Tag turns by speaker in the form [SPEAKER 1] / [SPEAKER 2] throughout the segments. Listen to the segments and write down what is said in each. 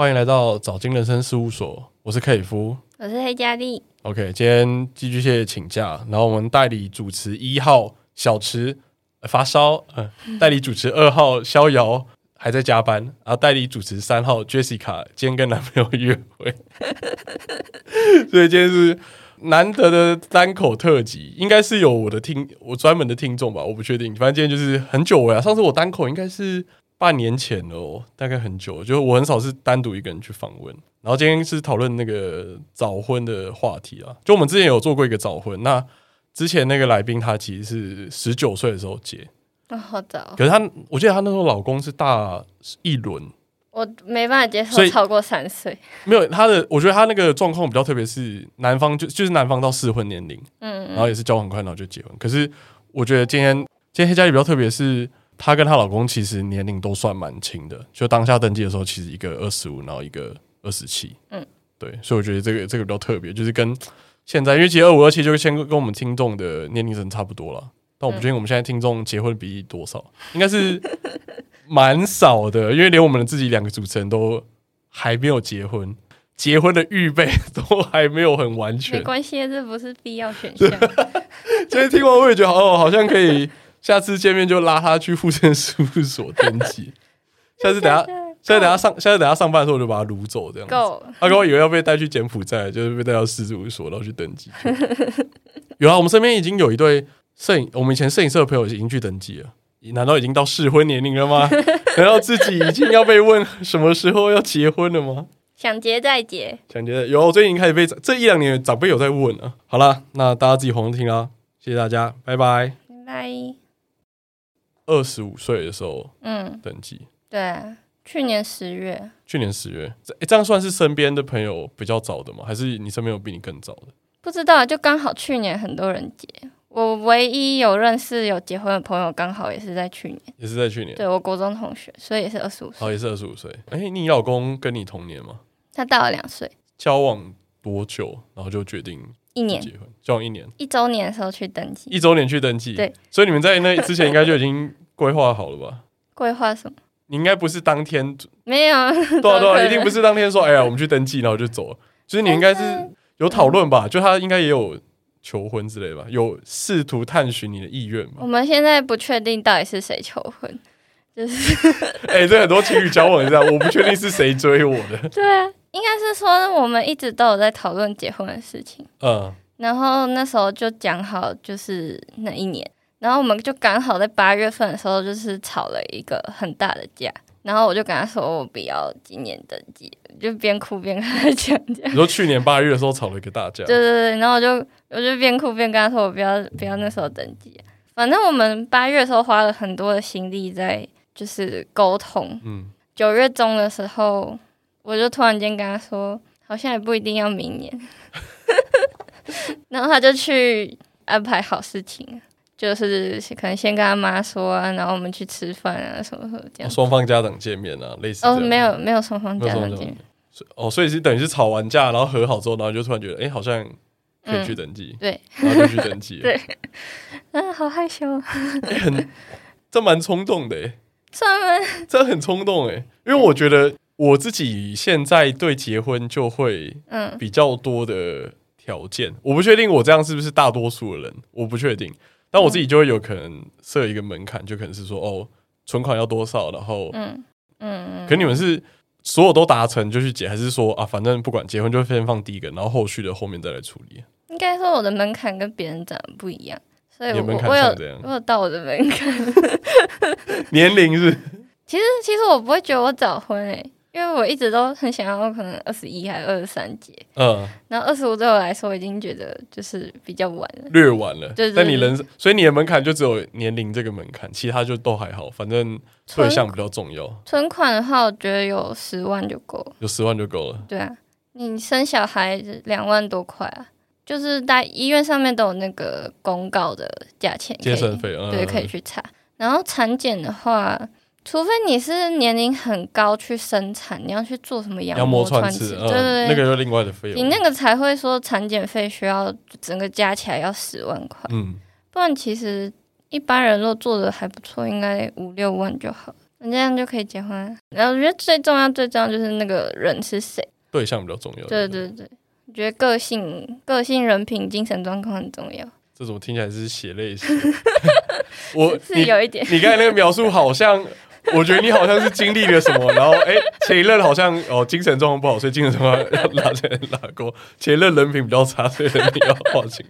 [SPEAKER 1] 欢迎来到早金人生事务所，我是克里夫，
[SPEAKER 2] 我是黑佳丽。
[SPEAKER 1] OK，今天寄居蟹请假，然后我们代理主持一号小池、呃、发烧，呃，代理主持二号逍遥还在加班，然后代理主持三号 Jessica 今天跟男朋友约会，所以今天是难得的单口特辑，应该是有我的听我专门的听众吧，我不确定，反正今天就是很久呀，上次我单口应该是。半年前了哦，大概很久，就我很少是单独一个人去访问。然后今天是讨论那个早婚的话题啊，就我们之前有做过一个早婚。那之前那个来宾他其实是十九岁的时候结，
[SPEAKER 2] 啊、哦，好早。
[SPEAKER 1] 可是他，我记得他那时候老公是大一轮，
[SPEAKER 2] 我没办法接受超过三岁。
[SPEAKER 1] 没有他的，我觉得他那个状况比较特别，是男方就就是男方到适婚年龄，嗯，嗯，然后也是交往快，然后就结婚。可是我觉得今天今天黑嘉丽比较特别是。她跟她老公其实年龄都算蛮轻的，就当下登记的时候，其实一个二十五，然后一个二十七，嗯，对，所以我觉得这个这个比较特别，就是跟现在，因为其实二五二七就先跟我们听众的年龄层差不多了，但我不确定我们现在听众结婚比例多少，应该是 蛮少的，因为连我们自己两个主持人都还没有结婚，结婚的预备都还没有很完全，
[SPEAKER 2] 没关系，这不是必要选项。
[SPEAKER 1] 今 天听完我也觉得哦，好像可以。下次见面就拉他去户政事务所登记。下次等下，下次等下上，下次等下上班的时候我就把他掳走，这样子。他跟我以为要被带去柬埔寨，就是被带到事务所，然后去登记。有啊，我们身边已经有一对摄影，我们以前摄影社的朋友已经去登记了。难道已经到适婚年龄了吗？难道自己已经要被问什么时候要结婚了吗？
[SPEAKER 2] 想结再结，
[SPEAKER 1] 想结有。我最近开始被这一两年长辈有在问啊。好了，那大家自己好好听啊。谢谢大家，拜拜，
[SPEAKER 2] 拜拜。
[SPEAKER 1] 二十五岁的时候，嗯，登记，
[SPEAKER 2] 对，去年十月，
[SPEAKER 1] 去年十月，这这样算是身边的朋友比较早的吗？还是你身边有比你更早的？
[SPEAKER 2] 不知道，就刚好去年很多人结，我唯一有认识有结婚的朋友，刚好也是在去年，
[SPEAKER 1] 也是在去年，
[SPEAKER 2] 对，我国中同学，所以也是二十五岁，
[SPEAKER 1] 哦，也是二十五岁。哎、欸，你老公跟你同年吗？
[SPEAKER 2] 他大了两岁。
[SPEAKER 1] 交往多久，然后就决定
[SPEAKER 2] 一年
[SPEAKER 1] 结婚？交往一年，
[SPEAKER 2] 一周年的时候去登记，
[SPEAKER 1] 一周年去登记，
[SPEAKER 2] 对，
[SPEAKER 1] 所以你们在那之前应该就已经。规划好了吧？
[SPEAKER 2] 规划什么？
[SPEAKER 1] 你应该不是当天
[SPEAKER 2] 没有，
[SPEAKER 1] 对啊对啊，一定不是当天说，哎呀，我们去登记，然后就走了。就是你应该是有讨论吧？就他应该也有求婚之类吧？有试图探寻你的意愿吗？
[SPEAKER 2] 我们现在不确定到底是谁求婚，就是
[SPEAKER 1] 哎，这很多情侣交往是这样，我不确定是谁追我的。
[SPEAKER 2] 对啊，应该是说我们一直都有在讨论结婚的事情。嗯，然后那时候就讲好，就是那一年。然后我们就刚好在八月份的时候，就是吵了一个很大的架。然后我就跟他说：“我不要今年登记。”就边哭边跟他讲。
[SPEAKER 1] 你说去年八月的时候吵了一个大架？
[SPEAKER 2] 对对对。然后我就我就边哭边跟他说：“我不要不要那时候登记。”反正我们八月的时候花了很多的心力在就是沟通。嗯。九月中的时候，我就突然间跟他说：“好像也不一定要明年。”然后他就去安排好事情。就是可能先跟他妈说啊，然后我们去吃饭啊，什么什么这样。双
[SPEAKER 1] 方家长见面啊，类似。
[SPEAKER 2] 哦，没有没有双方家长见面。
[SPEAKER 1] 哦，所以是等于是吵完架，然后和好之后，然后就突然觉得，哎、欸，好像可以去登记。
[SPEAKER 2] 嗯、对，
[SPEAKER 1] 然后就去登记了。
[SPEAKER 2] 对。啊，好害羞。
[SPEAKER 1] 欸、很，这蛮冲动的？这很冲动哎，因为我觉得我自己现在对结婚就会嗯比较多的条件，嗯、我不确定我这样是不是大多数的人，我不确定。但我自己就会有可能设一个门槛，就可能是说哦，存款要多少，然后嗯嗯，可你们是所有都达成就去结，还是说啊，反正不管结婚就先放第一个，然后后续的后面再来处理？
[SPEAKER 2] 应该说我的门槛跟别人长得不一样，所以我
[SPEAKER 1] 门槛
[SPEAKER 2] 我有
[SPEAKER 1] 这样
[SPEAKER 2] 我有到我的门槛。
[SPEAKER 1] 年龄是？
[SPEAKER 2] 其实其实我不会觉得我早婚诶、欸。因为我一直都很想要，可能二十一还是二十三结，嗯，然后二十五对我来说已经觉得就是比较晚了，
[SPEAKER 1] 略晚了。
[SPEAKER 2] 对，
[SPEAKER 1] 但你人，所以你的门槛就只有年龄这个门槛，其他就都还好，反正对象比较重要。
[SPEAKER 2] 存款的话，我觉得有十万就够了，
[SPEAKER 1] 有十万就够了。
[SPEAKER 2] 对啊，你生小孩两万多块啊，就是在医院上面都有那个公告的价钱，
[SPEAKER 1] 接生费，嗯，
[SPEAKER 2] 对，可以去查。然后产检的话。除非你是年龄很高去生产，你要去做什么羊膜穿刺，对对对，
[SPEAKER 1] 那个就另外的费用。
[SPEAKER 2] 你那个才会说产检费需要整个加起来要十万块，嗯，不然其实一般人若做的还不错，应该五六万就好。那这样就可以结婚。然后我觉得最重要、最重要就是那个人是谁，
[SPEAKER 1] 对象比较重要。
[SPEAKER 2] 对对对，我觉得个性、个性、人品、精神状况很重要。
[SPEAKER 1] 这种听起来是血泪史。我
[SPEAKER 2] 是有一点，
[SPEAKER 1] 你刚才那个描述好像。我觉得你好像是经历了什么，然后哎、前一任好像哦精神状况不好，所以精神状况要拉起来拉过。前一任人品比较差，所以人品要划清。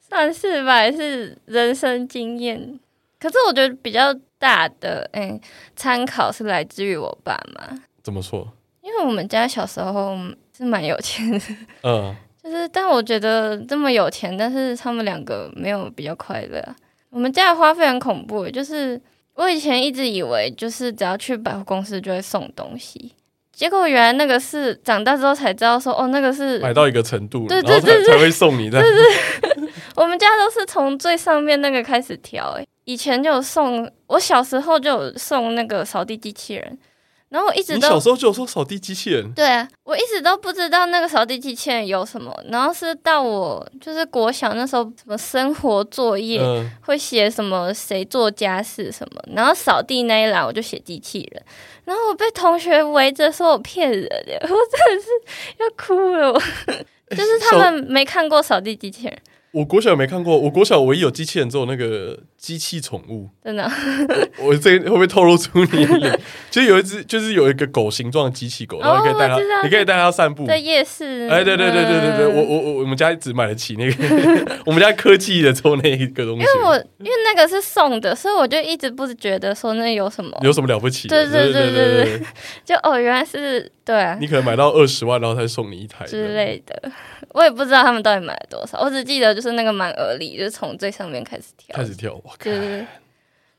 [SPEAKER 2] 算是吧，是人生经验。可是我觉得比较大的哎参考是来自于我爸妈。
[SPEAKER 1] 怎么说？
[SPEAKER 2] 因为我们家小时候是蛮有钱的，
[SPEAKER 1] 嗯，
[SPEAKER 2] 就是但我觉得这么有钱，但是他们两个没有比较快乐。我们家的花费很恐怖，就是。我以前一直以为，就是只要去百货公司就会送东西，结果原来那个是长大之后才知道说，哦，那个是
[SPEAKER 1] 买到一个程度，
[SPEAKER 2] 对对对，
[SPEAKER 1] 才会送你的。
[SPEAKER 2] 对对，我们家都是从最上面那个开始调，哎，以前就有送，我小时候就有送那个扫地机器人。然后我一直都，你
[SPEAKER 1] 小时候就有说扫地机器人？
[SPEAKER 2] 对啊，我一直都不知道那个扫地机器人有什么。然后是到我就是国小那时候，什么生活作业、嗯、会写什么谁做家事什么，然后扫地那一栏我就写机器人。然后我被同学围着说我骗人的，我真的是要哭了。我就是他们没看过扫地机器人。
[SPEAKER 1] 我国小没看过，我国小唯一有机器人只有那个机器宠物，
[SPEAKER 2] 真的、啊。
[SPEAKER 1] 我这会不会透露出年龄？其实有一只，就是有一个狗形状的机器狗，然后你可以带它，你可以带它散步，
[SPEAKER 2] 在夜市。
[SPEAKER 1] 哎，对对对对对对，我我我我们家只买得起那个，我们家科技的做那一个东西。因
[SPEAKER 2] 为我因为那个是送的，所以我就一直不觉得说那有什么，
[SPEAKER 1] 有什么了不起？
[SPEAKER 2] 对对对对对，就哦，原来是对啊。
[SPEAKER 1] 你可能买到二十万，然后才送你一台
[SPEAKER 2] 之类的。我也不知道他们到底买了多少，我只记得就是那个满额礼，就是从最上面开始跳，
[SPEAKER 1] 开始跳，哇靠！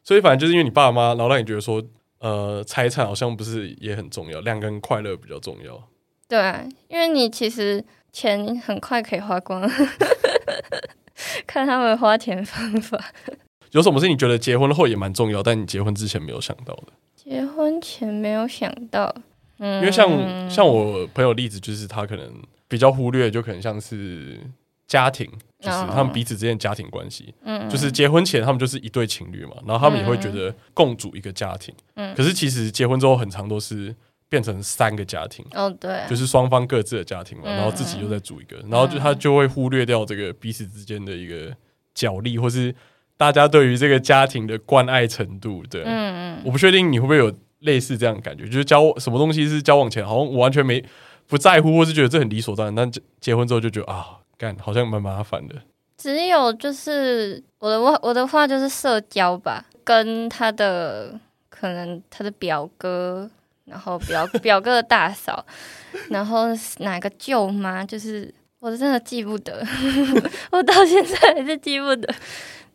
[SPEAKER 1] 所以反正就是因为你爸妈，然后让你觉得说，呃，财产好像不是也很重要，两个人快乐比较重要。
[SPEAKER 2] 对啊，因为你其实钱很快可以花光，看他们花钱方法。
[SPEAKER 1] 有什么是你觉得结婚后也蛮重要，但你结婚之前没有想到的？
[SPEAKER 2] 结婚前没有想到，嗯，
[SPEAKER 1] 因为像像我朋友例子，就是他可能。比较忽略，就可能像是家庭，就是他们彼此之间家庭关系，嗯，就是结婚前他们就是一对情侣嘛，然后他们也会觉得共组一个家庭，嗯，可是其实结婚之后很长都是变成三个家庭，哦，对，就是双方各自的家庭嘛，然后自己又再组一个，然后就他就会忽略掉这个彼此之间的一个角力，或是大家对于这个家庭的关爱程度，对，嗯嗯，我不确定你会不会有类似这样的感觉，就是交什么东西是交往前好像我完全没。不在乎，或是觉得这很理所当然，但结结婚之后就觉得啊，干好像蛮麻烦的。
[SPEAKER 2] 只有就是我的话，我的话就是社交吧，跟他的可能他的表哥，然后表 表哥的大嫂，然后哪个舅妈，就是我真的记不得，我到现在还是记不得。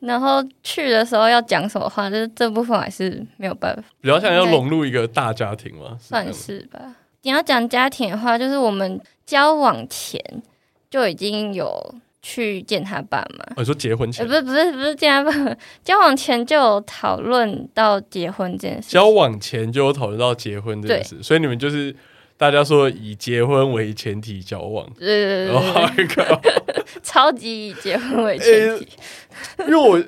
[SPEAKER 2] 然后去的时候要讲什么话，就是这部分还是没有办法。
[SPEAKER 1] 比较像要融入一个大家庭嘛，
[SPEAKER 2] 算是吧。你要讲家庭的话，就是我们交往前就已经有去见他爸妈。
[SPEAKER 1] 哦，你说结婚前？
[SPEAKER 2] 不是不是不是见他爸妈，交往前就有讨论到结婚这件事。
[SPEAKER 1] 交往前就有讨论到结婚这件事，所以你们就是大家说以结婚为前提交往。
[SPEAKER 2] 对对对对对，超级以结婚为前提。
[SPEAKER 1] 欸，因为我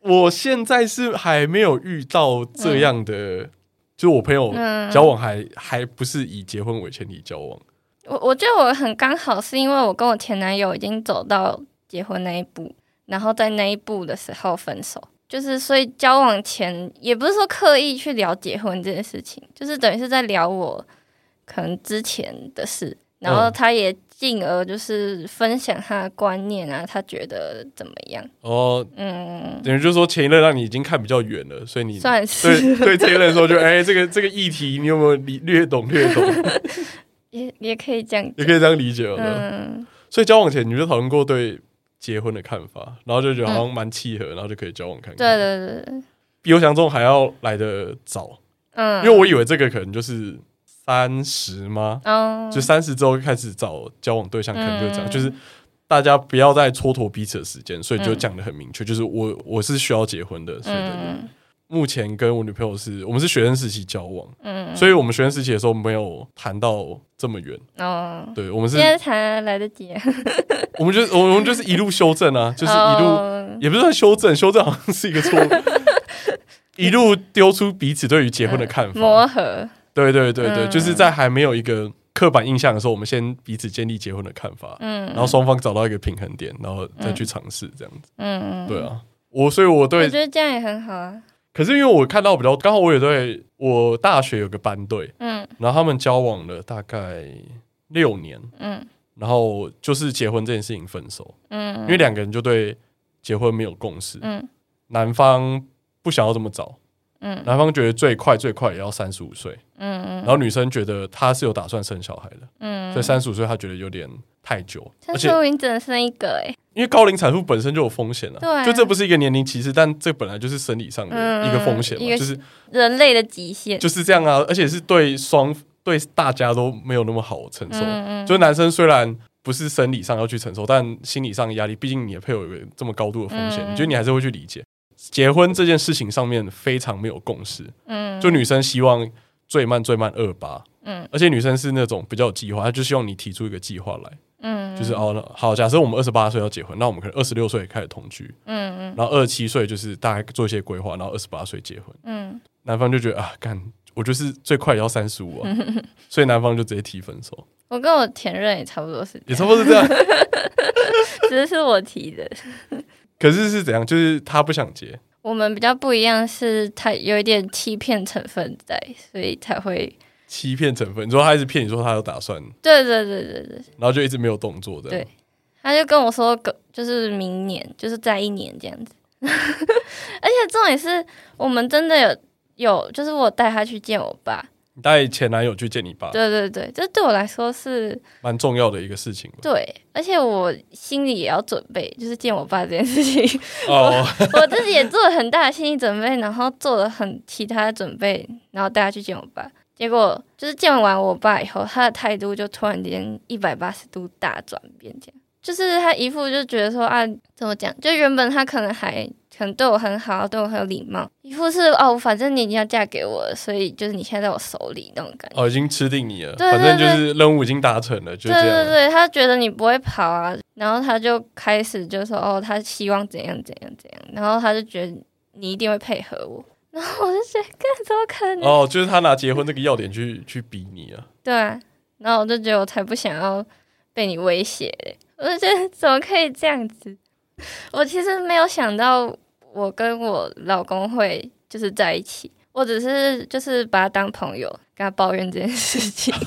[SPEAKER 1] 我现在是还没有遇到这样的。嗯就我朋友交往还、嗯、还不是以结婚为前提交往，
[SPEAKER 2] 我我觉得我很刚好，是因为我跟我前男友已经走到结婚那一步，然后在那一步的时候分手，就是所以交往前也不是说刻意去聊结婚这件事情，就是等于是在聊我可能之前的事，然后他也。进而就是分享他的观念啊，他觉得怎么样？
[SPEAKER 1] 哦，嗯，等于就是说前一任让你已经看比较远了，所以你
[SPEAKER 2] 算是
[SPEAKER 1] 对对这一任说就哎、欸，这个这个议题你有没有理略懂略懂？
[SPEAKER 2] 也也可以这样，
[SPEAKER 1] 也可以这样理解。嗯，所以交往前你就讨论过对结婚的看法，然后就觉得好像蛮契合，然后就可以交往看看。
[SPEAKER 2] 对对对，
[SPEAKER 1] 比我想象中还要来得早。嗯，因为我以为这个可能就是。三十吗？Oh. 就三十之后开始找交往对象，可能就这样，嗯、就是大家不要再蹉跎彼此的时间，所以就讲的很明确，嗯、就是我我是需要结婚的，所以、嗯、目前跟我女朋友是我们是学生时期交往，嗯，所以我们学生时期的时候没有谈到这么远。哦，对我们是现
[SPEAKER 2] 在谈来得及，
[SPEAKER 1] 我们就我们就是一路修正啊，就是一路、oh. 也不是说修正，修正好像是一个错误。一路丢出彼此对于结婚的看法，
[SPEAKER 2] 嗯、磨合。
[SPEAKER 1] 对对对对，嗯、就是在还没有一个刻板印象的时候，我们先彼此建立结婚的看法，嗯，然后双方找到一个平衡点，然后再去尝试这样子，嗯，对啊，我所以我对，
[SPEAKER 2] 我觉得这样也很好啊。
[SPEAKER 1] 可是因为我看到比较刚好，我也对我大学有个班队，嗯，然后他们交往了大概六年，嗯，然后就是结婚这件事情分手，嗯，因为两个人就对结婚没有共识，嗯，男方不想要这么早。嗯，男方觉得最快最快也要三十五岁，嗯嗯，然后女生觉得她是有打算生小孩的，嗯，所以三十五岁她觉得有点太久，
[SPEAKER 2] 而且你只能生一个哎，
[SPEAKER 1] 因为高龄产妇本身就有风险了，对，就这不是一个年龄歧视，但这本来就是生理上的一个风险嘛，就是
[SPEAKER 2] 人类的极限，
[SPEAKER 1] 就是这样啊，而且是对双对大家都没有那么好承受，就是男生虽然不是生理上要去承受，但心理上的压力，毕竟你的配偶有这么高度的风险，你觉得你还是会去理解。结婚这件事情上面非常没有共识，嗯，就女生希望最慢最慢二八，嗯，而且女生是那种比较有计划，她就希望你提出一个计划来，嗯，就是哦，好，假设我们二十八岁要结婚，那我们可能二十六岁开始同居，嗯嗯，然后二十七岁就是大概做一些规划，然后二十八岁结婚，嗯，男方就觉得啊，干，我就是最快也要三十五啊，所以男方就直接提分手。
[SPEAKER 2] 我跟我前任也差不多是，
[SPEAKER 1] 也差不多是这样，
[SPEAKER 2] 只是是我提的。
[SPEAKER 1] 可是是怎样？就是他不想结。
[SPEAKER 2] 我们比较不一样，是他有一点欺骗成分在，所以才会
[SPEAKER 1] 欺骗成分。你说他一直骗你说他有打算，
[SPEAKER 2] 对对对对对，
[SPEAKER 1] 然后就一直没有动作的。
[SPEAKER 2] 对，他就跟我说，就是明年，就是在一年这样子。而且重点是我们真的有有，就是我带他去见我爸。
[SPEAKER 1] 你带前男友去见你爸？
[SPEAKER 2] 对对对，这对我来说是
[SPEAKER 1] 蛮重要的一个事情。
[SPEAKER 2] 对，而且我心里也要准备，就是见我爸这件事情。哦，我，我自己也做了很大的心理准备，然后做了很其他的准备，然后带他去见我爸。结果就是见完我爸以后，他的态度就突然间一百八十度大转变，这样就是他一副就觉得说啊，怎么讲？就原本他可能还。可能对我很好，对我很有礼貌，一副是哦，反正你已经要嫁给我了，所以就是你现在在我手里那种感觉。
[SPEAKER 1] 哦，已经吃定你了，对对对，反正就是任务已经达成了，就这样。对对对，他觉得你不会跑啊，然后他就开始就说哦，他希望怎样怎样怎样，然后他就觉得你一定会配合我，然后我就觉得，干怎么可能？哦，就是他拿结婚这个要点去去逼你啊。
[SPEAKER 2] 对啊，然后我就觉得我才不想要被你威胁嘞，我就觉得怎么可以这样子？我其实没有想到。我跟我老公会就是在一起，我只是就是把他当朋友，跟他抱怨这件事情，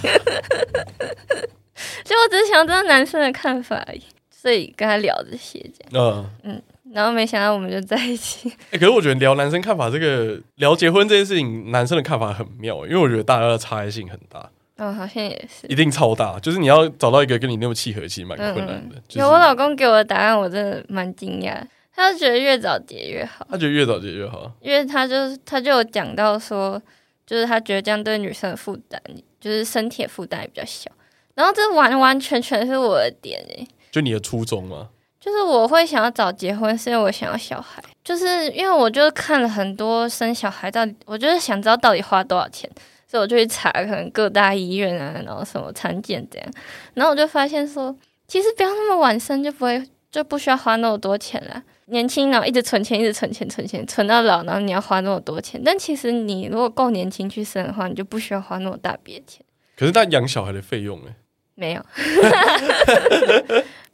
[SPEAKER 2] 就我只是想知道男生的看法而已，所以跟他聊这些这样。嗯嗯，然后没想到我们就在一起。
[SPEAKER 1] 哎、欸，可是我觉得聊男生看法这个聊结婚这件事情，男生的看法很妙，因为我觉得大家的差异性很大。
[SPEAKER 2] 哦，好像也是，
[SPEAKER 1] 一定超大，就是你要找到一个跟你那么契合，其实蛮困难的。嗯就是、
[SPEAKER 2] 有我老公给我的答案，我真的蛮惊讶。他就觉得越早结越好，
[SPEAKER 1] 他觉得越早结越好，
[SPEAKER 2] 因为他就是他就有讲到说，就是他觉得这样对女生的负担，就是身体的负担也比较小。然后这完完全全是我的点诶、欸，
[SPEAKER 1] 就你的初衷吗？
[SPEAKER 2] 就是我会想要早结婚，是因为我想要小孩，就是因为我就看了很多生小孩到底，我就是想知道到底花多少钱，所以我就去查可能各大医院啊，然后什么产检这样，然后我就发现说，其实不要那么晚生就不会就不需要花那么多钱了。年轻然后一直存钱，一直存钱，存钱存到老，然后你要花那么多钱。但其实你如果够年轻去生的话，你就不需要花那么大笔钱。
[SPEAKER 1] 可是他养小孩的费用呢？
[SPEAKER 2] 没有。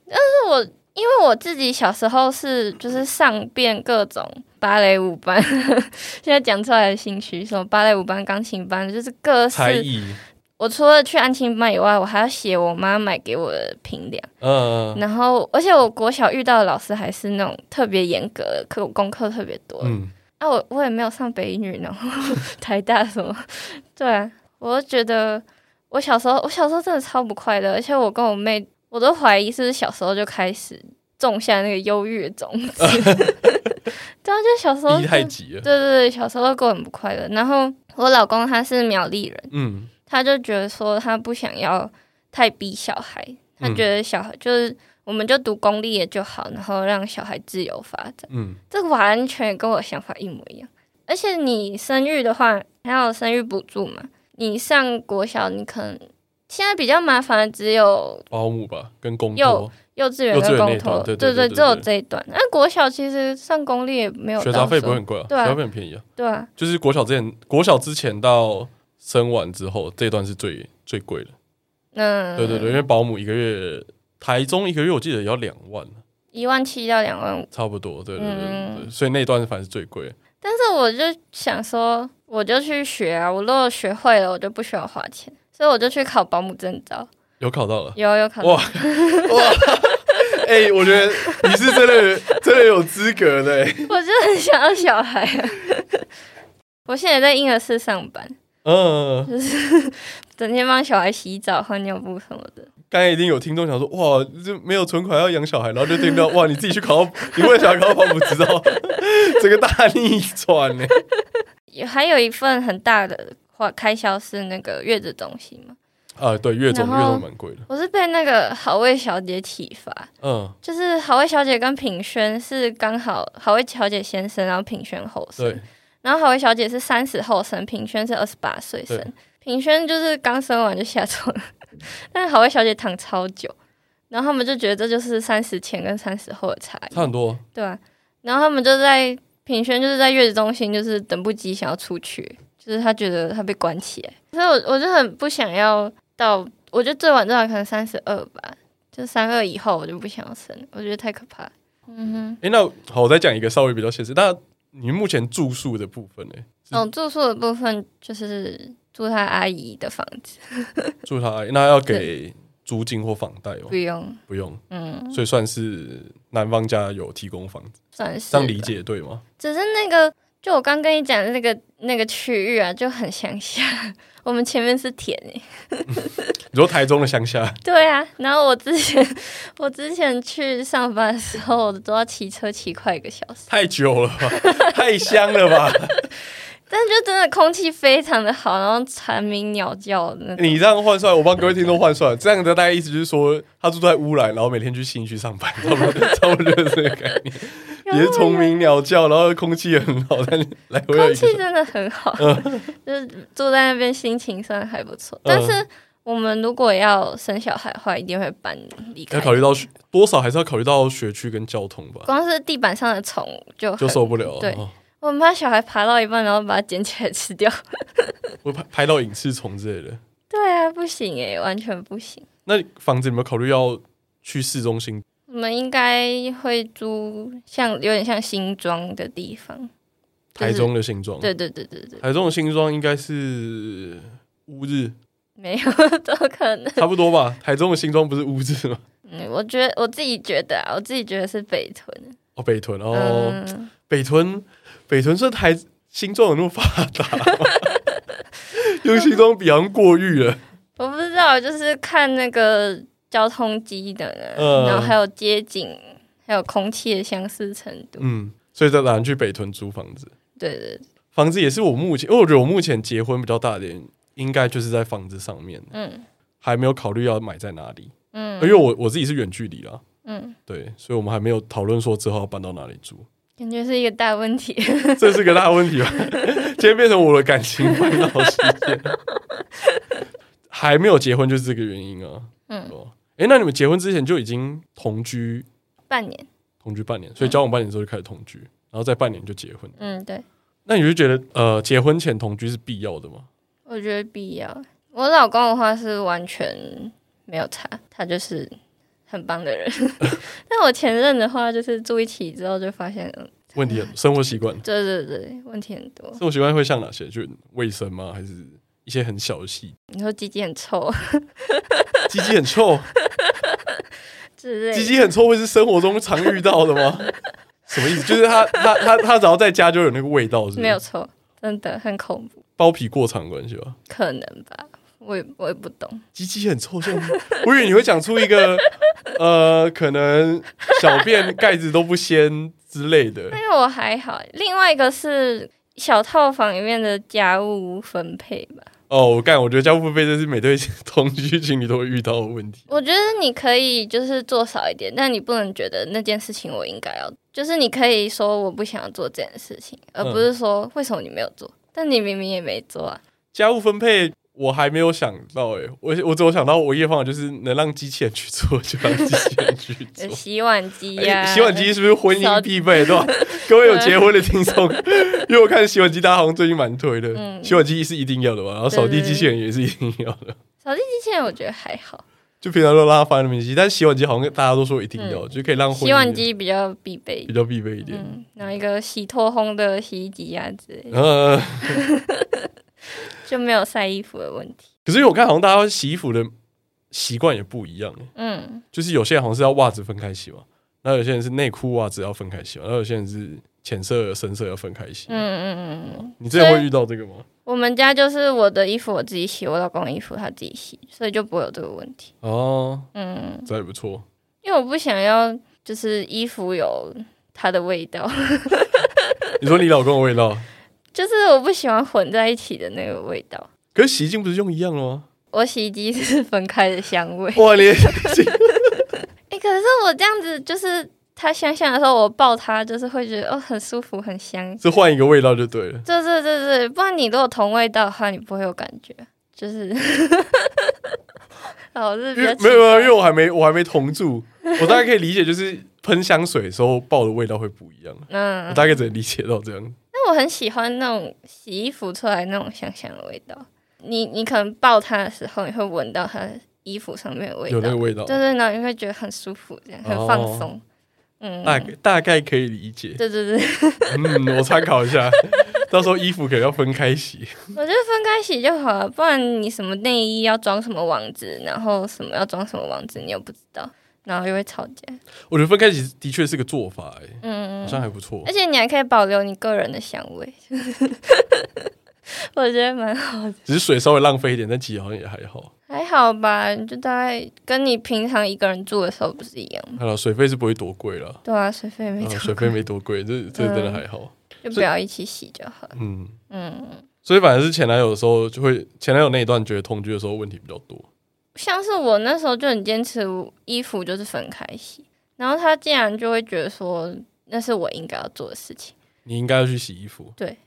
[SPEAKER 2] 但是我因为我自己小时候是就是上遍各种芭蕾舞班，现在讲出来的心虚，什么芭蕾舞班、钢琴班，就是各式。我除了去安亲班以外，我还要写我妈买给我的评量。嗯，然后而且我国小遇到的老师还是那种特别严格的，课功课特别多。嗯，啊，我我也没有上北一女，然后 台大什么？对啊，我就觉得我小时候，我小时候真的超不快乐，而且我跟我妹，我都怀疑是不是小时候就开始种下那个忧郁的种子。对啊，就小时候
[SPEAKER 1] 太急了。
[SPEAKER 2] 对对对，小时候过很不快乐。然后我老公他是苗栗人。嗯。他就觉得说他不想要太逼小孩，他觉得小孩就是我们就读公立的就好，然后让小孩自由发展。嗯，这完全跟我想法一模一样。而且你生育的话还有生育补助嘛？你上国小你可能现在比较麻烦的只有
[SPEAKER 1] 保姆吧，跟公
[SPEAKER 2] 幼幼稚园跟公托，对对，只有这一段。那国小其实上公立也没有
[SPEAKER 1] 学杂费不会很贵啊，学杂费很便宜啊，
[SPEAKER 2] 对啊，
[SPEAKER 1] 就是国小之前，国小之前到生完之后这一段是最最贵的。嗯，对对对，因为保姆一个月，台中一个月我记得也要两万，
[SPEAKER 2] 一万七到两万五，
[SPEAKER 1] 差不多，对对对所以那段反正是最贵。
[SPEAKER 2] 但是我就想说，我就去学啊，我如果学会了，我就不需要花钱，所以我就去考保姆证照。
[SPEAKER 1] 有考到了，
[SPEAKER 2] 有有考到哇哇！
[SPEAKER 1] 哎、欸，我觉得你是真的真的有资格的。
[SPEAKER 2] 我就很想要小孩啊！我现在在婴儿室上班，嗯，就是整天帮小孩洗澡、换尿布什么的。
[SPEAKER 1] 刚才一定有听众想说，哇，就没有存款要养小孩，然后就听到哇，你自己去考，你为小孩考保姆执照，这个大逆转呢。
[SPEAKER 2] 还有一份很大的花开销是那个月子中心嘛？
[SPEAKER 1] 啊，对，月中月中蛮贵的。
[SPEAKER 2] 我是被那个好味小姐启发，嗯，就是好味小姐跟品轩是刚好好味小姐先生，然后品轩后生，对，然后好味小姐是三十后生，品轩是二十八岁生，品轩就是刚生完就下床了。但是好味小姐躺超久，然后他们就觉得这就是三十前跟三十后的差异，
[SPEAKER 1] 差很多，
[SPEAKER 2] 对啊，然后他们就在品轩就是在月子中心，就是等不及想要出去，就是他觉得他被关起来，所以我我就很不想要到，我觉得最晚最晚可能三十二吧，就三二以后我就不想要生，我觉得太可怕。嗯哼，
[SPEAKER 1] 哎、欸，那好，我再讲一个稍微比较现实，那你目前住宿的部分呢？
[SPEAKER 2] 哦，住宿的部分就是。住他阿姨的房子，
[SPEAKER 1] 住他阿姨，那要给租金或房贷哦？
[SPEAKER 2] 不用，
[SPEAKER 1] 不用，嗯，所以算是男方家有提供房子，
[SPEAKER 2] 算是
[SPEAKER 1] 这样理解对吗？
[SPEAKER 2] 只是那个，就我刚跟你讲的那个那个区域啊，就很乡下，我们前面是田诶、欸。
[SPEAKER 1] 你说台中的乡下？
[SPEAKER 2] 对啊，然后我之前 我之前去上班的时候，我都要骑车骑快一个小时，
[SPEAKER 1] 太久了吧，太香了吧。
[SPEAKER 2] 但是就真的空气非常的好，然后蝉鸣鸟叫的。
[SPEAKER 1] 你这样换算，我帮各位听众换算，这样的大概意思就是说，他住在乌来，然后每天去信义区上班，差不多，差不多就是这个概念。也是虫鸣鸟叫，然后空气也很好，但来回
[SPEAKER 2] 空气真的很好，嗯、就是住在那边心情算还不错。但是我们如果要生小孩的话，一定会搬离开。
[SPEAKER 1] 要考虑到多少，还是要考虑到学区跟交通吧。
[SPEAKER 2] 光是地板上的虫就
[SPEAKER 1] 就受不了。
[SPEAKER 2] 对。哦我们怕小孩爬到一半，然后把它捡起来吃掉。
[SPEAKER 1] 会拍拍到隐翅虫之类的。
[SPEAKER 2] 对啊，不行哎，完全不行。
[SPEAKER 1] 那房子有没有考虑要去市中心？
[SPEAKER 2] 我们应该会租像有点像新庄的地方。
[SPEAKER 1] 台中的新庄。
[SPEAKER 2] 对对对对对。
[SPEAKER 1] 台中的新庄应该是乌日。
[SPEAKER 2] 没有，怎么可能？
[SPEAKER 1] 差不多吧。台中的新庄不是乌日吗？
[SPEAKER 2] 嗯，我觉得我自己觉得啊，我自己觉得是北屯。
[SPEAKER 1] 哦，北屯哦，嗯、北屯。北屯是台新庄有那么发达吗？用新庄比好像过誉了。
[SPEAKER 2] 我不知道，就是看那个交通机能，嗯、然后还有街景，还有空气的相似程度。
[SPEAKER 1] 嗯，所以在打算去北屯租房子。
[SPEAKER 2] 对对对，
[SPEAKER 1] 房子也是我目前，因为我觉得我目前结婚比较大点，应该就是在房子上面。嗯，还没有考虑要买在哪里。嗯，因为我我自己是远距离啦。嗯，对，所以我们还没有讨论说之后要搬到哪里住。
[SPEAKER 2] 感觉是一个大问题，
[SPEAKER 1] 这是个大问题吧？今天变成我的感情烦恼时间，还没有结婚就是这个原因啊。嗯，哎、欸，那你们结婚之前就已经同居
[SPEAKER 2] 半年，
[SPEAKER 1] 同居半年，所以交往半年之后就开始同居，嗯、然后再半年就结婚。
[SPEAKER 2] 嗯，对。
[SPEAKER 1] 那你就觉得呃，结婚前同居是必要的吗？
[SPEAKER 2] 我觉得必要。我老公的话是完全没有差，他就是。很棒的人，但我前任的话，就是住一起之后就发现
[SPEAKER 1] 问题很多，生活习惯，
[SPEAKER 2] 对对对，问题很多。
[SPEAKER 1] 生活习惯会像哪些？就卫生吗？还是一些很小的细？
[SPEAKER 2] 你说鸡鸡很臭，
[SPEAKER 1] 鸡鸡很臭，
[SPEAKER 2] 鸡
[SPEAKER 1] 鸡很臭会是生活中常遇到的吗？什么意思？就是他他他他只要在家就有那个味道是是，是
[SPEAKER 2] 没有错，真的很恐怖。
[SPEAKER 1] 包皮过长关系吧？
[SPEAKER 2] 可能吧。我也我也不懂，
[SPEAKER 1] 鸡鸡很臭，像 我以为你会讲出一个呃，可能小便盖子都不掀之类的。
[SPEAKER 2] 那个我还好，另外一个是小套房里面的家务分配吧。
[SPEAKER 1] 哦，我干，我觉得家务分配这是每对同居情侣都会遇到的问题。
[SPEAKER 2] 我觉得你可以就是做少一点，但你不能觉得那件事情我应该要，就是你可以说我不想要做这件事情，而不是说为什么你没有做，但你明明也没做啊。
[SPEAKER 1] 家务分配。我还没有想到哎、欸，我我只有想到唯一的方法就是能让机器人去做，就让机器人去做。
[SPEAKER 2] 洗碗机呀、啊
[SPEAKER 1] 欸，洗碗机是不是婚姻必备，对吧？各位有结婚的听众，因为我看洗碗机，大家好像最近蛮推的。嗯、洗碗机是一定要的嘛，然后扫地机器人也是一定要的。
[SPEAKER 2] 扫地机器人我觉得还好，
[SPEAKER 1] 就平常都让它放在那边洗，但洗碗机好像大家都说一定要，嗯、就可以让
[SPEAKER 2] 洗碗机比较必备，
[SPEAKER 1] 比较必备一点。
[SPEAKER 2] 嗯，然后一个洗脱烘的洗衣机啊之类的。嗯。就没有晒衣服的问题。
[SPEAKER 1] 可是因为我看好像大家洗衣服的习惯也不一样。嗯，就是有些人好像是要袜子分开洗嘛，那有些人是内裤袜子要分开洗嘛，然后有些人是浅色、深色要分开洗。嗯嗯嗯嗯。你之前会遇到这个吗？
[SPEAKER 2] 我们家就是我的衣服我自己洗，我老公的衣服他自己洗，所以就不会有这个问题。哦，嗯，
[SPEAKER 1] 这也不错。
[SPEAKER 2] 因为我不想要就是衣服有它的味道。
[SPEAKER 1] 你说你老公的味道？
[SPEAKER 2] 就是我不喜欢混在一起的那个味道。
[SPEAKER 1] 可是洗衣机不是用一样的吗？
[SPEAKER 2] 我洗衣机是分开的香味。
[SPEAKER 1] 哇，你！哎、
[SPEAKER 2] 欸，可是我这样子就是它香香的时候，我抱它就是会觉得哦很舒服很香。
[SPEAKER 1] 是换一个味道就对了。
[SPEAKER 2] 对对对对，不然你如果同味道的话，你不会有感觉。就是，哦，是没有没
[SPEAKER 1] 有，因为我还没我还没同住，我大概可以理解，就是喷香水的时候抱的味道会不一样。嗯，我大概只能理解到这样。
[SPEAKER 2] 我很喜欢那种洗衣服出来那种香香的味道。你你可能抱它的时候，你会闻到它衣服上面的味道，
[SPEAKER 1] 有那个味道，
[SPEAKER 2] 对对，然后你会觉得很舒服，这样很放松。哦、嗯，
[SPEAKER 1] 大概大概可以理解。
[SPEAKER 2] 对对对，
[SPEAKER 1] 嗯，我参考一下，到时候衣服可能要分开洗。
[SPEAKER 2] 我觉得分开洗就好了，不然你什么内衣要装什么网子，然后什么要装什么网子，你又不知道。然后又会吵架。我觉得
[SPEAKER 1] 分开其实的确是个做法，哎，嗯，好像还不错。
[SPEAKER 2] 而且你还可以保留你个人的香味，我觉得蛮好的。
[SPEAKER 1] 只是水稍微浪费一点，但其实好像也还好。
[SPEAKER 2] 还好吧，就大概跟你平常一个人住的时候不是一样吗？
[SPEAKER 1] 好了，水费是不会多贵了。
[SPEAKER 2] 对啊，水费没
[SPEAKER 1] 水费没多贵，这这真的还好。
[SPEAKER 2] 就不要一起洗就好。嗯
[SPEAKER 1] 嗯，所以反正是前男友的时候，就会前男友那一段觉得同居的时候问题比较多。
[SPEAKER 2] 像是我那时候就很坚持衣服就是分开洗，然后他竟然就会觉得说那是我应该要做的事情，
[SPEAKER 1] 你应该要去洗衣服。
[SPEAKER 2] 对，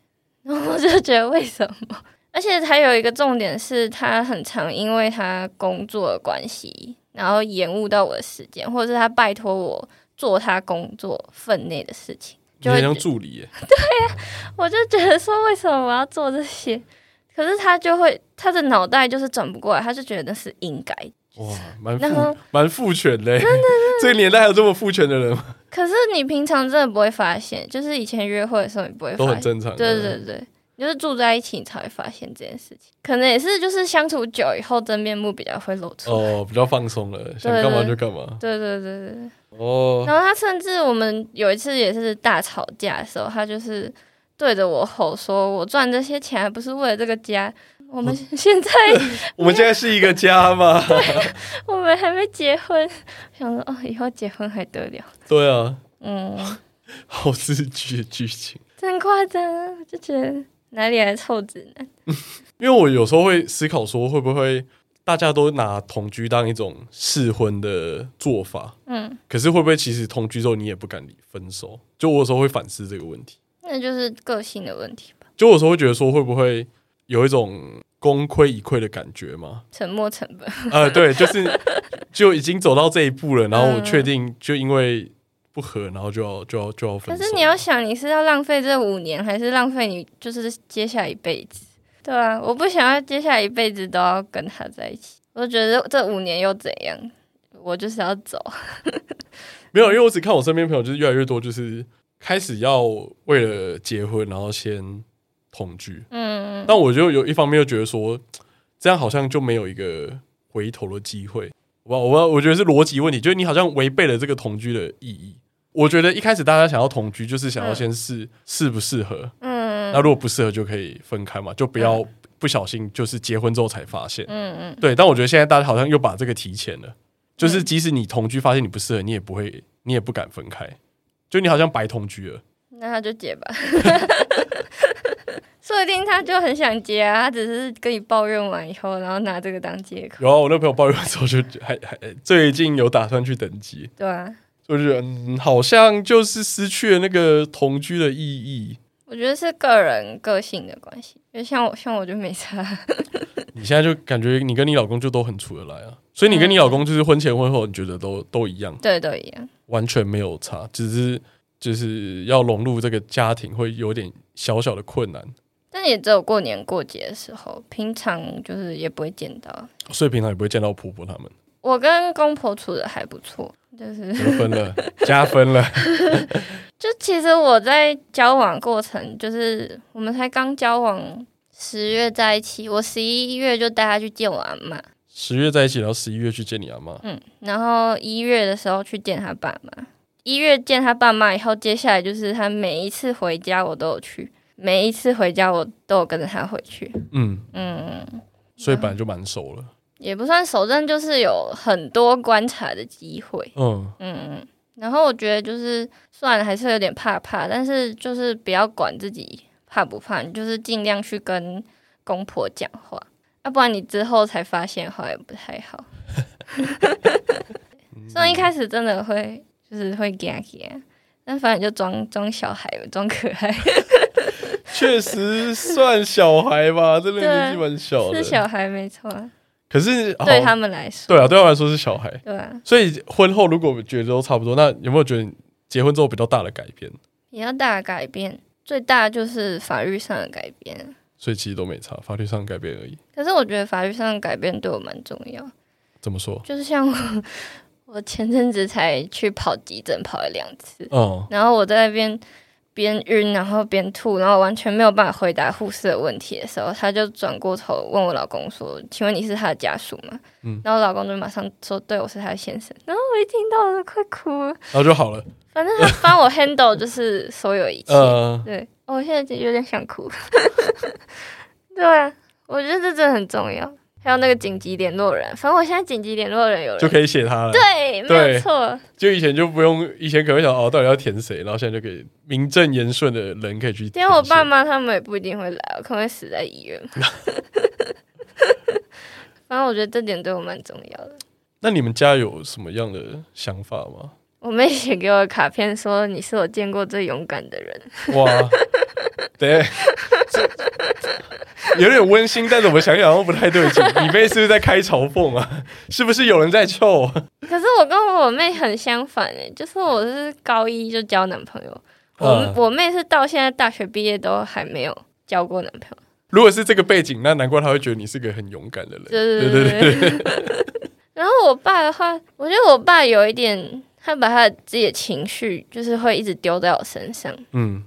[SPEAKER 2] 然后我就觉得为什么？而且还有一个重点是他很常因为他工作的关系，然后延误到我的时间，或者是他拜托我做他工作分内的事情，就
[SPEAKER 1] 很像助理耶。
[SPEAKER 2] 对呀、啊，我就觉得说为什么我要做这些？可是他就会，他的脑袋就是转不过来，他就觉得那是应该。
[SPEAKER 1] 哇，蛮父蛮父权的，真的，这个年代还有这么父权的人吗？
[SPEAKER 2] 可是你平常真的不会发现，就是以前约会的时候你不会发现，
[SPEAKER 1] 都很正常。
[SPEAKER 2] 对对对，就是住在一起你才会发现这件事情。可能也是就是相处久以后，真面目比较会露出来。
[SPEAKER 1] 哦，比较放松了，想干嘛就干嘛。
[SPEAKER 2] 对对对对对。哦。然后他甚至我们有一次也是大吵架的时候，他就是。对着我吼说：“我赚这些钱还不是为了这个家？我们现在，
[SPEAKER 1] 我们现在是一个家吗？
[SPEAKER 2] 我们还没结婚，想说哦，以后结婚还得了？
[SPEAKER 1] 对啊，嗯，好刺激的剧情，
[SPEAKER 2] 真夸张，我就觉得哪里来的臭直男？
[SPEAKER 1] 因为我有时候会思考说，会不会大家都拿同居当一种试婚的做法？嗯，可是会不会其实同居之后你也不敢离分手？就我有时候会反思这个问题。
[SPEAKER 2] 那就是个性的问题吧。
[SPEAKER 1] 就有时候会觉得说，会不会有一种功亏一篑的感觉吗？
[SPEAKER 2] 沉没成本。
[SPEAKER 1] 呃，对，就是就已经走到这一步了，然后我确定就因为不合，然后就要就要就要分手。
[SPEAKER 2] 可是你要想，你是要浪费这五年，还是浪费你就是接下来一辈子？对啊，我不想要接下来一辈子都要跟他在一起。我觉得这五年又怎样？我就是要走。
[SPEAKER 1] 没有，因为我只看我身边朋友，就是越来越多，就是。开始要为了结婚，然后先同居。嗯，但我就有一方面又觉得说，这样好像就没有一个回头的机会。我我我觉得是逻辑问题，就是你好像违背了这个同居的意义。我觉得一开始大家想要同居，就是想要先试适不适合。嗯，那如果不适合就可以分开嘛，就不要不小心就是结婚之后才发现。嗯嗯，对。但我觉得现在大家好像又把这个提前了，就是即使你同居发现你不适合，你也不会，你也不敢分开。就你好像白同居了，
[SPEAKER 2] 那他就结吧，说不定他就很想结啊，他只是跟你抱怨完以后，然后拿这个当借口。
[SPEAKER 1] 有啊，我那朋友抱怨完之后就还还最近有打算去登记，
[SPEAKER 2] 对啊，
[SPEAKER 1] 就觉得、嗯、好像就是失去了那个同居的意义。
[SPEAKER 2] 我觉得是个人个性的关系，因为像我，像我就没差。
[SPEAKER 1] 你现在就感觉你跟你老公就都很处得来啊，所以你跟你老公就是婚前婚后，你觉得都都一样？
[SPEAKER 2] 对，都一样，
[SPEAKER 1] 完全没有差，只是就是要融入这个家庭会有点小小的困难。
[SPEAKER 2] 但也只有过年过节的时候，平常就是也不会见到，
[SPEAKER 1] 所以平常也不会见到婆婆他们。
[SPEAKER 2] 我跟公婆处的还不错。就是
[SPEAKER 1] 得分了，加分了。
[SPEAKER 2] 就其实我在交往过程，就是我们才刚交往十月在一起，我十一月就带他去见我阿妈。
[SPEAKER 1] 十月在一起，然后十一月去见你阿妈。
[SPEAKER 2] 嗯，然后一月的时候去见他爸妈。一月见他爸妈以后，接下来就是他每一次回家我都有去，每一次回家我都有跟着他回去。嗯嗯，
[SPEAKER 1] 所以本来就蛮熟了。
[SPEAKER 2] 也不算守正，就是有很多观察的机会。嗯嗯，然后我觉得就是算了，还是有点怕怕，但是就是不要管自己怕不怕，你就是尽量去跟公婆讲话，要不然你之后才发现话也不太好。虽然一开始真的会就是会惊惊，但反正就装装小孩，装可爱。
[SPEAKER 1] 确实算小孩吧，真的年纪蛮小的，
[SPEAKER 2] 是小孩没错。
[SPEAKER 1] 可是
[SPEAKER 2] 对他们来说，
[SPEAKER 1] 对啊，对他们来说是小孩。
[SPEAKER 2] 对啊，
[SPEAKER 1] 所以婚后如果觉得都差不多，那有没有觉得结婚之后比较大的改变？
[SPEAKER 2] 比较大的改变，最大就是法律上的改变。
[SPEAKER 1] 所以其实都没差，法律上的改变而已。
[SPEAKER 2] 可是我觉得法律上的改变对我蛮重要。
[SPEAKER 1] 怎么说？
[SPEAKER 2] 就是像我，我前阵子才去跑急诊，跑了两次。哦。然后我在那边。边晕，然后边吐，然后完全没有办法回答护士的问题的时候，他就转过头问我老公说：“请问你是他的家属吗？”嗯，然后我老公就马上说：“对，我是他的先生。”然后我一听到我都快哭了，然
[SPEAKER 1] 后就好了。
[SPEAKER 2] 反正他帮我 handle 就是所有一切。呃、对，我现在有点想哭。对啊，我觉得这真的很重要。还有那个紧急联络人，反正我现在紧急联络人有人
[SPEAKER 1] 就可以写他了。
[SPEAKER 2] 对，没有错。
[SPEAKER 1] 就以前就不用，以前可能想哦，到底要填谁，然后现在就可以名正言顺的人可以去填。
[SPEAKER 2] 因为我爸妈他们也不一定会来，我可能会死在医院。反正我觉得这点对我蛮重要的。
[SPEAKER 1] 那你们家有什么样的想法吗？
[SPEAKER 2] 我妹写给我的卡片说：“你是我见过最勇敢的人。”
[SPEAKER 1] 哇，对。有点温馨，但是我想想又不太对劲。你妹是不是在开嘲讽啊？是不是有人在臭？
[SPEAKER 2] 可是我跟我妹很相反哎，就是我是高一就交男朋友，我我妹是到现在大学毕业都还没有交过男朋友。
[SPEAKER 1] 如果是这个背景，那难怪她会觉得你是个很勇敢的人。对对对对。
[SPEAKER 2] 然后我爸的话，我觉得我爸有一点，他把他自己的情绪就是会一直丢在我身上。嗯。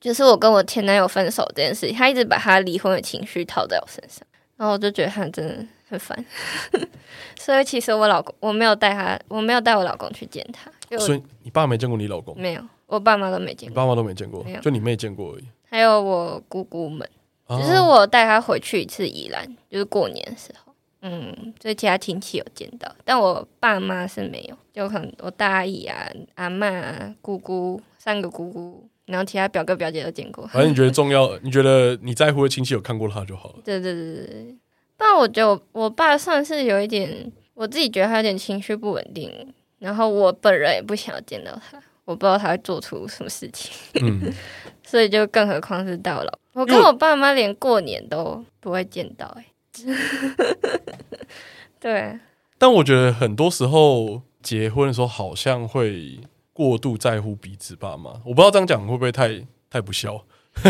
[SPEAKER 2] 就是我跟我前男友分手这件事情，他一直把他离婚的情绪套在我身上，然后我就觉得他真的很烦。所以其实我老公我没有带他，我没有带我老公去见他。
[SPEAKER 1] 所以你爸没见过你老公？
[SPEAKER 2] 没有，我爸妈都没见过。
[SPEAKER 1] 你爸妈都没见过，就你妹见过而已。
[SPEAKER 2] 还有我姑姑们，只、就是我带他回去一次宜兰，就是过年的时候。嗯，所以其他亲戚有见到，但我爸妈是没有。就可能我大姨啊、阿嬷啊、姑姑三个姑姑。然后其他表哥表姐都见过，
[SPEAKER 1] 反正你觉得重要，你觉得你在乎的亲戚有看过他就好了。
[SPEAKER 2] 对对对对，但我觉得我，我爸算是有一点，我自己觉得他有点情绪不稳定，然后我本人也不想要见到他，我不知道他会做出什么事情，嗯、所以就更何况是到老，我跟我爸妈连过年都不会见到，欸，对。
[SPEAKER 1] 但我觉得很多时候结婚的时候好像会。过度在乎彼此爸妈，我不知道这样讲会不会太太不孝。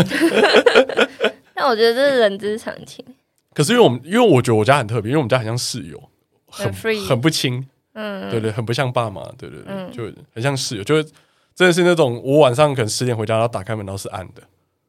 [SPEAKER 2] 但我觉得这是人之常情。
[SPEAKER 1] 可是因为我们，因为我觉得我家很特别，因为我们家很像室友，很很不亲，嗯，对对，很不像爸妈，对对对，嗯、就很像室友，就是真的是那种我晚上可能十点回家，然后打开门，然后是暗的。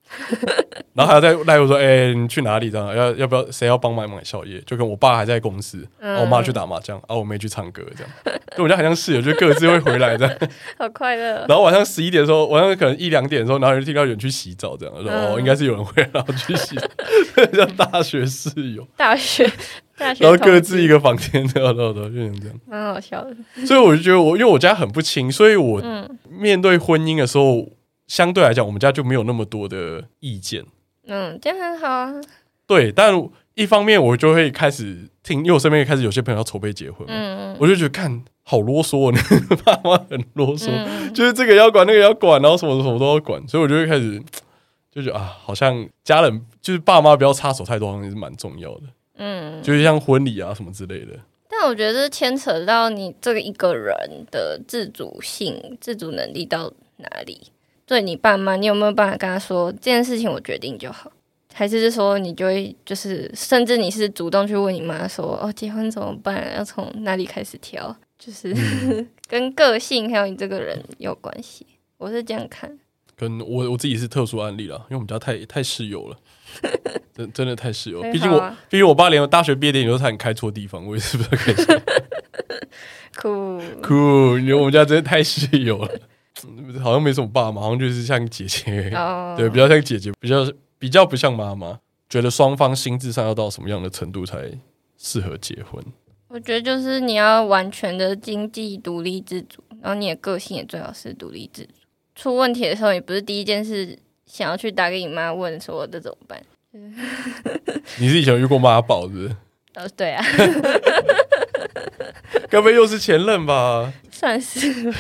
[SPEAKER 1] 然后还要再赖我说：“哎、欸，你去哪里？这样要要不要？谁要帮忙买宵夜？就跟我爸还在公司，嗯、我妈去打麻将，啊，我妹去唱歌，这样。就我家好像室友，就各自会回来这样，
[SPEAKER 2] 好快乐。
[SPEAKER 1] 然后晚上十一点的时候，晚上可能一两点的时候，然后就听到有人去洗澡，这样说：哦，应该是有人回来，然后去洗。像大学室友，
[SPEAKER 2] 大学大学，
[SPEAKER 1] 然后各自一个房间，这样，然后就成这样，
[SPEAKER 2] 蛮好笑的。
[SPEAKER 1] 所以我就觉得我，我因为我家很不亲，所以我面对婚姻的时候。”相对来讲，我们家就没有那么多的意见。
[SPEAKER 2] 嗯，这样很好啊。
[SPEAKER 1] 对，但一方面我就会开始听，因为我身边开始有些朋友要筹备结婚，嗯嗯，我就觉得看好啰嗦，你爸妈很啰嗦，嗯、就是这个要管，那个要管，然后什么什么都要管，所以我就会开始就觉得啊，好像家人就是爸妈不要插手太多，好像也是蛮重要的。嗯，就是像婚礼啊什么之类的。
[SPEAKER 2] 但我觉得这牵扯到你这个一个人的自主性、自主能力到哪里。对你爸妈，你有没有办法跟他说这件事情我决定就好？还是说你就会就是，甚至你是主动去问你妈说，哦，结婚怎么办？要从哪里开始挑？就是、嗯、跟个性还有你这个人有关系。我是这样看。
[SPEAKER 1] 跟我我自己是特殊案例了，因为我们家太 太室友了，真真的太室友。毕竟我毕竟我爸连大学毕业典礼都差点开错地方，我也是不知道开什么。
[SPEAKER 2] 酷
[SPEAKER 1] 酷，因为我们家真的太室友了，好像没什么爸妈，好像就是像姐姐，oh. 对，比较像姐姐，比较比较不像妈妈。觉得双方心智上要到什么样的程度才适合结婚？
[SPEAKER 2] 我觉得就是你要完全的经济独立自主，然后你的个性也最好是独立自主。出问题的时候，也不是第一件事想要去打给你妈问说这怎么办？
[SPEAKER 1] 你是以前遇过妈宝是不是？
[SPEAKER 2] 哦，对啊，
[SPEAKER 1] 该不会又是前任吧？
[SPEAKER 2] 算是。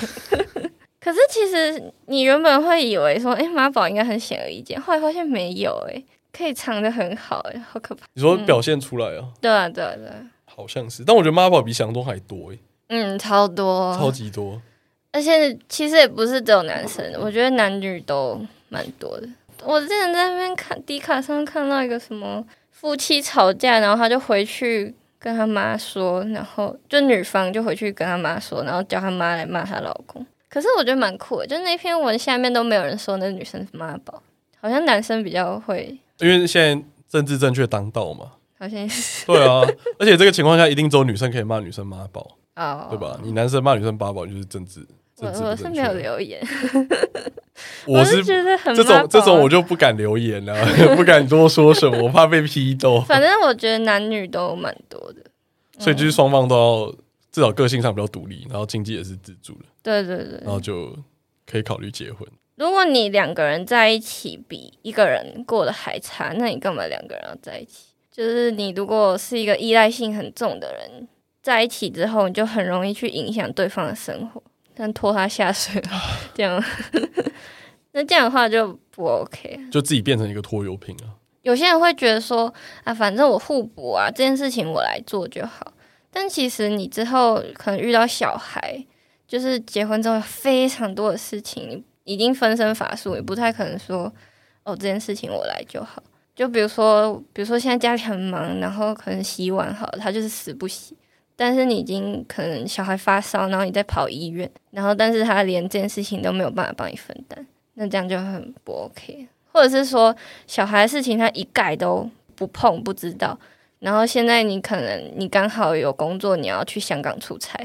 [SPEAKER 2] 可是其实你原本会以为说，哎、欸，妈宝应该很显而易见，后来发现没有、欸，哎，可以藏得很好、欸，哎，好可怕。
[SPEAKER 1] 你说表现出来啊？
[SPEAKER 2] 嗯、对啊，对啊，对啊。
[SPEAKER 1] 好像是，但我觉得妈宝比想象中还多、欸，哎，
[SPEAKER 2] 嗯，超多，
[SPEAKER 1] 超级多。
[SPEAKER 2] 而且其实也不是只有男生，我觉得男女都蛮多的。我之前在那边看迪卡上看到一个什么夫妻吵架，然后他就回去跟他妈说，然后就女方就回去跟他妈说，然后叫他妈来骂她老公。可是我觉得蛮酷的，就那篇文下面都没有人说那女生是妈宝，好像男生比较会，
[SPEAKER 1] 因为现在政治正确当道嘛，
[SPEAKER 2] 好像是
[SPEAKER 1] 对啊。而且这个情况下，一定只有女生可以骂女生妈宝哦，对吧？你男生骂女生妈宝就是政治。
[SPEAKER 2] 我我是没有留言，
[SPEAKER 1] 我是觉得很这种这种我就不敢留言了，不敢多说什么，我怕被批斗。
[SPEAKER 2] 反正我觉得男女都蛮多的，
[SPEAKER 1] 所以就是双方都要至少个性上比较独立，然后经济也是自主的。
[SPEAKER 2] 对对对，
[SPEAKER 1] 然后就可以考虑结婚。
[SPEAKER 2] 如果你两个人在一起比一个人过得还差，那你干嘛两个人要在一起？就是你如果是一个依赖性很重的人，在一起之后，你就很容易去影响对方的生活。但拖他下水，这样，那这样的话就不 OK，
[SPEAKER 1] 就自己变成一个拖油瓶啊。
[SPEAKER 2] 有些人会觉得说啊，反正我互补啊，这件事情我来做就好。但其实你之后可能遇到小孩，就是结婚之后非常多的事情，已经分身乏术，也不太可能说哦，这件事情我来就好。就比如说，比如说现在家里很忙，然后可能洗碗好，他就是死不洗。但是你已经可能小孩发烧，然后你在跑医院，然后但是他连这件事情都没有办法帮你分担，那这样就很不 OK。或者是说小孩的事情他一概都不碰不知道，然后现在你可能你刚好有工作，你要去香港出差，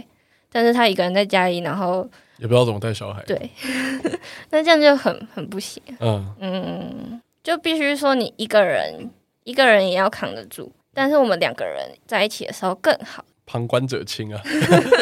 [SPEAKER 2] 但是他一个人在家里，然后
[SPEAKER 1] 也不知道怎么带小孩，
[SPEAKER 2] 对，那这样就很很不行。嗯嗯，就必须说你一个人一个人也要扛得住，但是我们两个人在一起的时候更好。
[SPEAKER 1] 旁观者清啊，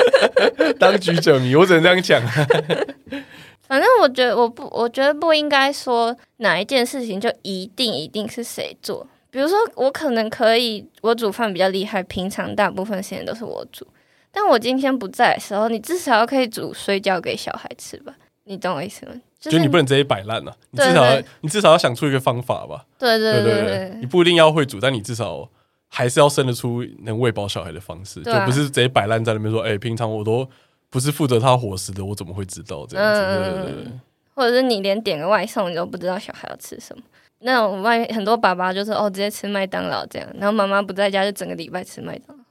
[SPEAKER 1] 当局者迷，我只能这样讲。
[SPEAKER 2] 反正我觉得，我不，我觉得不应该说哪一件事情就一定一定是谁做。比如说，我可能可以，我煮饭比较厉害，平常大部分时间都是我煮。但我今天不在的时候，你至少要可以煮水饺给小孩吃吧？你懂我意思吗？
[SPEAKER 1] 就是你不能直接摆烂了，你至少要，你至少要想出一个方法吧？
[SPEAKER 2] 对对对对对，
[SPEAKER 1] 你不一定要会煮，但你至少。还是要生得出能喂饱小孩的方式，啊、就不是直接摆烂在那边说，哎、欸，平常我都不是负责他伙食的，我怎么会知道这样子？嗯、对对对，
[SPEAKER 2] 或者是你连点个外送，你都不知道小孩要吃什么？那种外很多爸爸就是哦，直接吃麦当劳这样，然后妈妈不在家就整个礼拜吃麦当劳。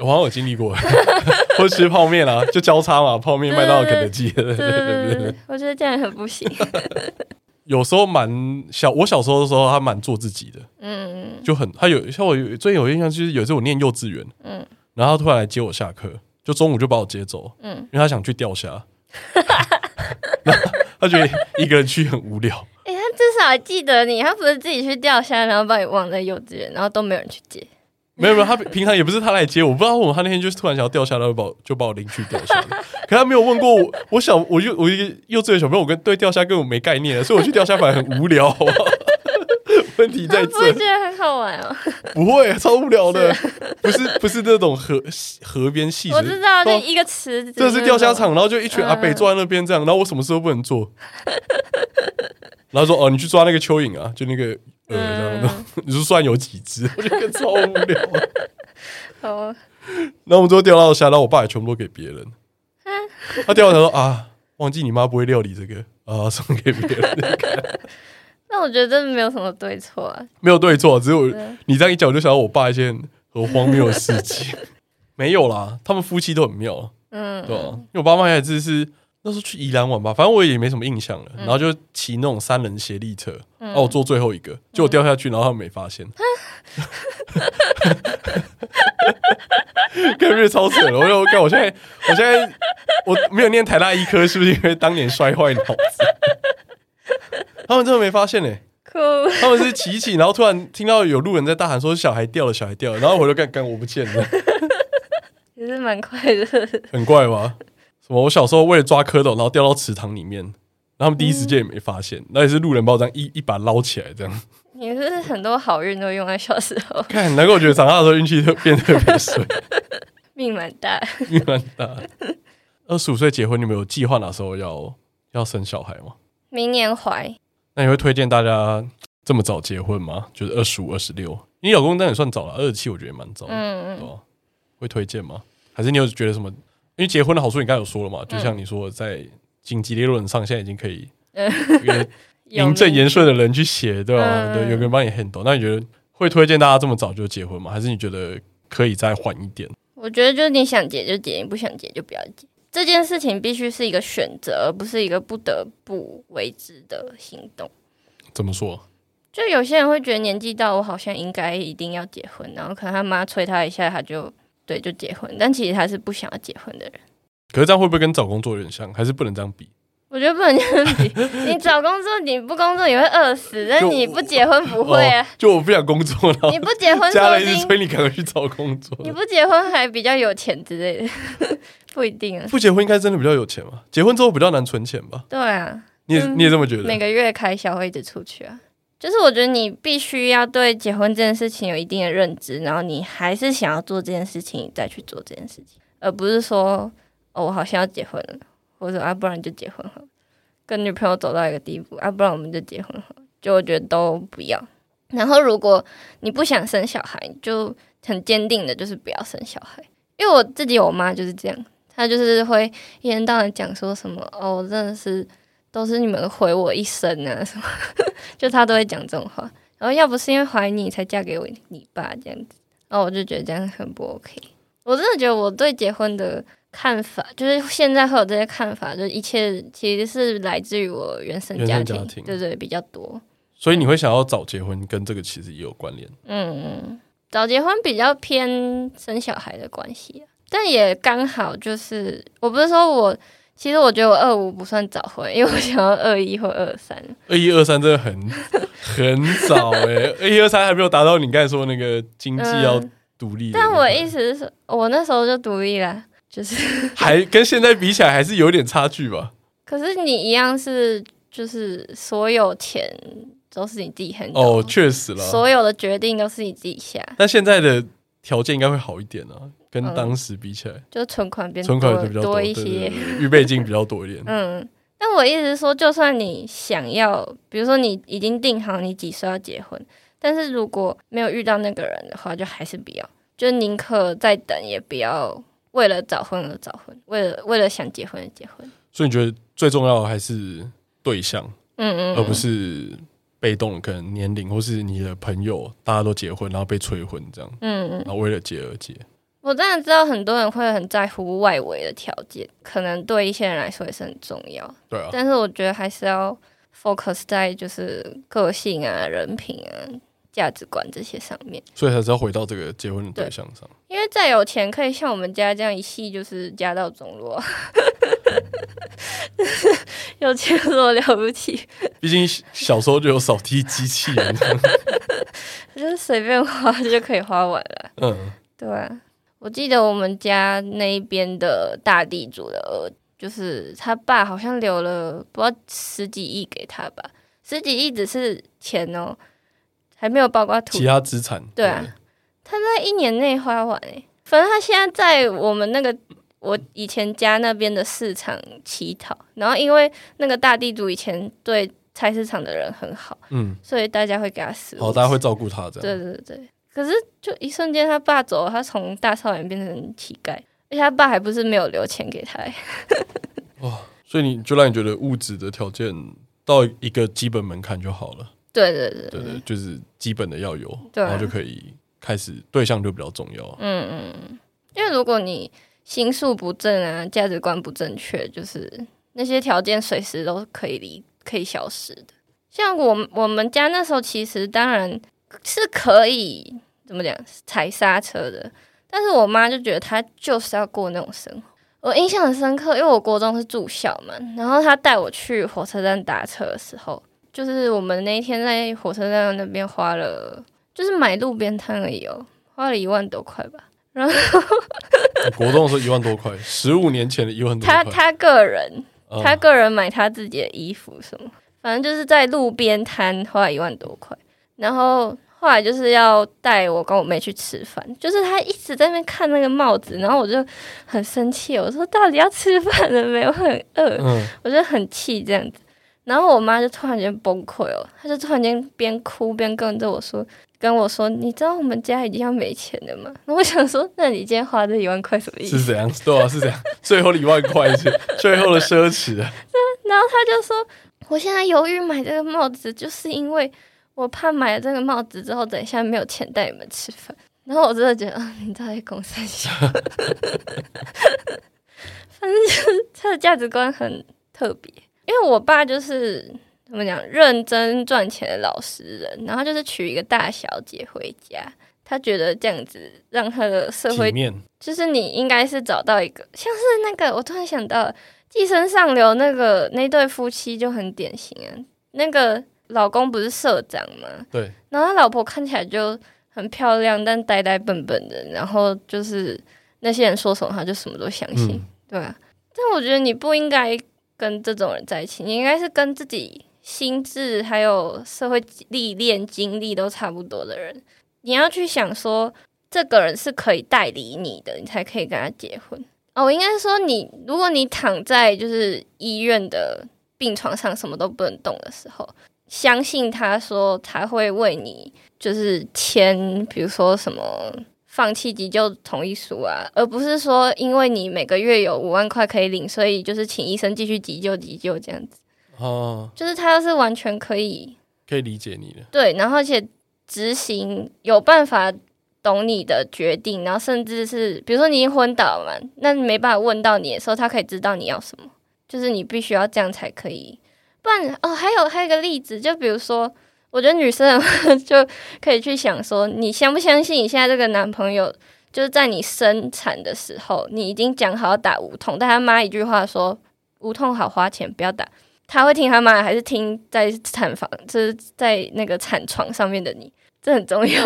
[SPEAKER 1] 我好像有经历过，或者吃泡面啊，就交叉嘛，泡面、麦当劳、肯德基。对 对
[SPEAKER 2] 对，我觉得这样很不行。
[SPEAKER 1] 有时候蛮小，我小时候的时候，他蛮做自己的，嗯，就很他有像我最有印象，就是有一次我念幼稚园，嗯，然后他突然来接我下课，就中午就把我接走，嗯，因为他想去钓虾，他觉得一个人去很无聊，
[SPEAKER 2] 哎、欸，他至少还记得你，他不是自己去钓虾，然后把你忘在幼稚园，然后都没有人去接。
[SPEAKER 1] 没有没有，他平常也不是他来接我，不知道为什么他那天就是突然想要钓虾，然后，把就把我拎去钓虾。可他没有问过我，我小我就我一个幼稚园小朋友，我跟对钓虾根本没概念，所以我去钓虾反而很无聊。问题在这，
[SPEAKER 2] 不会觉得很好玩哦？
[SPEAKER 1] 不会，超无聊的，不是不是那种河河边戏，
[SPEAKER 2] 我知道，就一个池子，
[SPEAKER 1] 这是钓虾场，然后就一群阿北坐在那边这样，然后我什么事都不能做。然后说哦，你去抓那个蚯蚓啊，就那个呃，然后、嗯、你说算有几只？我觉得超无聊。好，然后我们最后钓到虾，然后我爸也全部都给别人。他钓完他说啊，忘记你妈不会料理这个啊，送给别人。
[SPEAKER 2] 那我觉得真的没有什么对错啊，
[SPEAKER 1] 没有对错，只有你这样一讲，我就想到我爸一些很荒谬的事情。没有啦，他们夫妻都很妙，嗯，对吧？因为我爸妈也只是那时候去宜兰玩吧，反正我也没什么印象了。然后就骑那种三人协力车，然后我坐最后一个，结果掉下去，然后他们没发现。感觉超扯了！我又看，我现在，我现在我没有念台大医科，是不是因为当年摔坏脑子？他们真的没发现呢、欸。他们是骑一骑，然后突然听到有路人在大喊说：“小孩掉了，小孩掉了。”然后我就干，干我不见了。
[SPEAKER 2] 也是蛮快的，
[SPEAKER 1] 很怪吧？什么？我小时候为了抓蝌蚪，然后掉到池塘里面，然后他们第一时间也没发现，那、嗯、也是路人把我这样一一把捞起来，这样。
[SPEAKER 2] 你是是很多好运都用在小时候？
[SPEAKER 1] 看，难怪我觉得长大的时候运气特变得特别衰，
[SPEAKER 2] 命蛮大，
[SPEAKER 1] 命蛮大。二十五岁结婚，你们有计划哪时候要要生小孩吗？
[SPEAKER 2] 明年怀。
[SPEAKER 1] 那你会推荐大家这么早结婚吗？就是二十五、二十六，你老公当然也算早了，二十七我觉得也蛮早。嗯嗯。会推荐吗？还是你有觉得什么？因为结婚的好处，你刚才有说了嘛？就像你说，在经济理论上，现在已经可以约。名正言顺的人去写，对吧？嗯、对，有个人帮你 handle。那你觉得会推荐大家这么早就结婚吗？还是你觉得可以再缓一点？
[SPEAKER 2] 我觉得就是你想结就结，你不想结就不要结。这件事情必须是一个选择，而不是一个不得不为之的行动。
[SPEAKER 1] 怎么说？
[SPEAKER 2] 就有些人会觉得年纪到，我好像应该一定要结婚，然后可能他妈催他一下，他就对就结婚。但其实他是不想要结婚的人。
[SPEAKER 1] 可是这样会不会跟找工作有点像？还是不能这样比？
[SPEAKER 2] 我觉得不能这样比。你找工作，你不工作你会饿死，但你不结婚不会啊。
[SPEAKER 1] 就我不想工作了。
[SPEAKER 2] 你不结婚，
[SPEAKER 1] 家人一直催你赶快去找工作。
[SPEAKER 2] 你不结婚还比较有钱之类的，不一定啊。
[SPEAKER 1] 不结婚应该真的比较有钱吧？结婚之后比较难存钱吧？
[SPEAKER 2] 对啊，
[SPEAKER 1] 你也你也这么觉得？
[SPEAKER 2] 每个月开销会一直出去啊。就是我觉得你必须要对结婚这件事情有一定的认知，然后你还是想要做这件事情，再去做这件事情，而不是说哦，我好像要结婚了。或者啊，不然就结婚好，跟女朋友走到一个地步啊，不然我们就结婚好，就我觉得都不要。然后如果你不想生小孩，就很坚定的就是不要生小孩。因为我自己我妈就是这样，她就是会一天到晚讲说什么哦，真的是都是你们毁我一生啊什么，就他都会讲这种话。然后要不是因为怀你才嫁给我你爸这样子，然后我就觉得这样很不 OK。我真的觉得我对结婚的。看法就是现在会有这些看法，就一切其实是来自于我原生家庭，家庭对，对对，比较多。
[SPEAKER 1] 所以你会想要早结婚，跟这个其实也有关联。
[SPEAKER 2] 嗯嗯，早结婚比较偏生小孩的关系，但也刚好就是，我不是说我，其实我觉得我二五不算早婚，因为我想要二一或二三。
[SPEAKER 1] 二一二三真的很 很早哎、欸，二一二三还没有达到你刚才说那个经济要独立、嗯。
[SPEAKER 2] 但我意思是，我那时候就独立了。就是
[SPEAKER 1] 还跟现在比起来，还是有点差距吧。
[SPEAKER 2] 可是你一样是，就是所有钱都是你自己很
[SPEAKER 1] 哦，确实了，
[SPEAKER 2] 所有的决定都是你自己下。
[SPEAKER 1] 但现在的条件应该会好一点啊，跟当时比起来，嗯、
[SPEAKER 2] 就存款变
[SPEAKER 1] 存款比较
[SPEAKER 2] 多一些，
[SPEAKER 1] 预备金比较多一点。
[SPEAKER 2] 嗯，但我意思是说，就算你想要，比如说你已经定好你几岁要结婚，但是如果没有遇到那个人的话，就还是不要，就宁可再等，也不要。为了早婚而早婚，为了为了想结婚而结婚，
[SPEAKER 1] 所以你觉得最重要的还是对象，嗯，嗯嗯，而不是被动，可能年龄或是你的朋友大家都结婚，然后被催婚这样，嗯嗯，然后为了结而结。
[SPEAKER 2] 我当然知道很多人会很在乎外围的条件，可能对一些人来说也是很重要，
[SPEAKER 1] 对啊。
[SPEAKER 2] 但是我觉得还是要 focus 在就是个性啊、人品啊。价值观这些上面，
[SPEAKER 1] 所以还是要回到这个结婚的对象上。
[SPEAKER 2] 因为再有钱，可以像我们家这样一系就是家道中落，有钱多了不起。
[SPEAKER 1] 毕竟小时候就有扫地机器人，
[SPEAKER 2] 就是随便花就可以花完了。嗯，对啊。我记得我们家那一边的大地主的儿，就是他爸好像留了不知道十几亿给他吧，十几亿只是钱哦。还没有包括土
[SPEAKER 1] 其他资产，
[SPEAKER 2] 对啊，他在一年内花完诶，反正他现在在我们那个我以前家那边的市场乞讨，然后因为那个大地主以前对菜市场的人很好，
[SPEAKER 1] 嗯，
[SPEAKER 2] 所以大家会给他食物，
[SPEAKER 1] 好，大家会照顾他这样。
[SPEAKER 2] 对对对。可是就一瞬间，他爸走了，他从大少爷变成乞丐，而且他爸还不是没有留钱给他。
[SPEAKER 1] 哇，所以你就让你觉得物质的条件到一个基本门槛就好了。
[SPEAKER 2] 对对对
[SPEAKER 1] 对对，就是基本的要有，然后就可以开始对象就比较重要。
[SPEAKER 2] 嗯嗯，因为如果你心术不正啊，价值观不正确，就是那些条件随时都可以离可以消失的。像我我们家那时候，其实当然是可以。怎么讲？踩刹车的，但是我妈就觉得她就是要过那种生活。我印象很深刻，因为我国中是住校嘛，然后她带我去火车站打车的时候，就是我们那一天在火车站那边花了，就是买路边摊而已哦，花了一万多块吧。然后
[SPEAKER 1] 国中的时候一万多块，十五年前的一万多块。
[SPEAKER 2] 他他个人，他个人买他自己的衣服什么，反正就是在路边摊花了一万多块，然后。后来就是要带我跟我妹去吃饭，就是他一直在那边看那个帽子，然后我就很生气，我说到底要吃饭了没有？我很饿，嗯、我就很气这样子。然后我妈就突然间崩溃了，她就突然间边哭边跟着我说，跟我说：“你知道我们家已经要没钱了吗？”那我想说，那你今天花这一万块什么意思？
[SPEAKER 1] 是怎样？对啊，是这样。最后的一万块钱最后的奢侈啊。
[SPEAKER 2] 然后她就说：“我现在犹豫买这个帽子，就是因为。”我怕买了这个帽子之后，等一下没有钱带你们吃饭。然后我真的觉得，啊，你到底公三小？反正就是他的价值观很特别，因为我爸就是怎么讲，认真赚钱的老实人。然后就是娶一个大小姐回家，他觉得这样子让他的社会，就是你应该是找到一个，像是那个，我突然想到《寄生上流》那个那对夫妻就很典型啊，那个。老公不是社长吗？
[SPEAKER 1] 对。
[SPEAKER 2] 然后他老婆看起来就很漂亮，但呆呆笨笨的。然后就是那些人说什么，他就什么都相信，嗯、对啊。但我觉得你不应该跟这种人在一起，你应该是跟自己心智还有社会历练经历都差不多的人。你要去想说，这个人是可以代理你的，你才可以跟他结婚。哦，我应该说你，如果你躺在就是医院的病床上，什么都不能动的时候。相信他说他会为你就是签，比如说什么放弃急救同意书啊，而不是说因为你每个月有五万块可以领，所以就是请医生继续急救急救这样子。哦，就是他是完全可以
[SPEAKER 1] 可以理解你的，
[SPEAKER 2] 对，然后而且执行有办法懂你的决定，然后甚至是比如说你已经昏倒了嘛，那没办法问到你的时候，他可以知道你要什么，就是你必须要这样才可以。不然哦，还有还有个例子，就比如说，我觉得女生 就可以去想说，你相不相信你现在这个男朋友，就是在你生产的时候，你已经讲好要打无痛，但他妈一句话说无痛好花钱，不要打，他会听他妈还是听在产房，就是在那个产床上面的你？这很重要。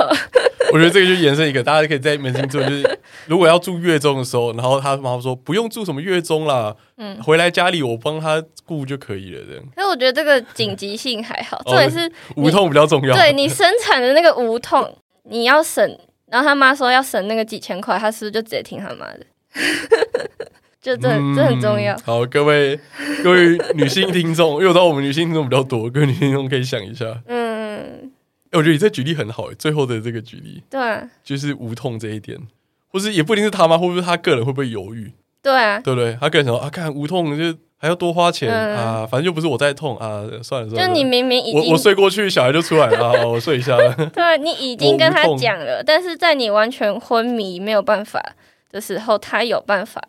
[SPEAKER 1] 我觉得这个就延伸一个，大家可以在扪心做，就是如果要住月中的时候，然后他妈妈说不用住什么月中啦，嗯，回来家里我帮他顾就可以了，这样。
[SPEAKER 2] 所以我觉得这个紧急性还好，这也是
[SPEAKER 1] 无痛比较重要。
[SPEAKER 2] 对你生产的那个无痛，你要省，然后他妈说要省那个几千块，他是不是就直接听他妈的？就这、嗯、这很重要。
[SPEAKER 1] 好，各位各位女性听众，因为我知道我们女性听众比较多，各位女性听众可以想一下，嗯。欸、我觉得你这举例很好，最后的这个举例，
[SPEAKER 2] 对、啊，
[SPEAKER 1] 就是无痛这一点，或是也不一定是他妈，或者是他个人会不会犹豫？
[SPEAKER 2] 对啊，
[SPEAKER 1] 对不对？他个人想说啊，看无痛就还要多花钱、嗯、啊，反正又不是我在痛啊，算了算了。
[SPEAKER 2] 就你明明已经
[SPEAKER 1] 我我睡过去，小孩就出来了啊，我睡一下了。
[SPEAKER 2] 对、啊，你已经跟他讲了，但是在你完全昏迷没有办法的时候，他有办法，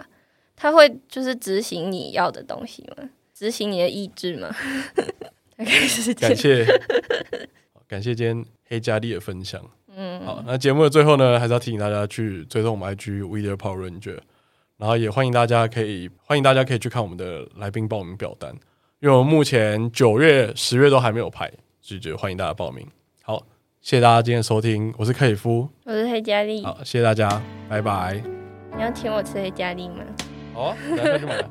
[SPEAKER 2] 他会就是执行你要的东西吗？执行你的意志吗？感
[SPEAKER 1] 谢。感谢今天黑嘉丽的分享。嗯，好，那节目的最后呢，还是要提醒大家去追踪我们 IG We The Power Ranger，然后也欢迎大家可以欢迎大家可以去看我们的来宾报名表单，因为我们目前九月、十月都还没有排，所以就欢迎大家报名。好，谢谢大家今天的收听，我是克里夫，
[SPEAKER 2] 我是黑嘉丽，
[SPEAKER 1] 好，谢谢大家，拜拜。
[SPEAKER 2] 你要请我吃黑嘉丽吗？
[SPEAKER 1] 好啊，来，快去买。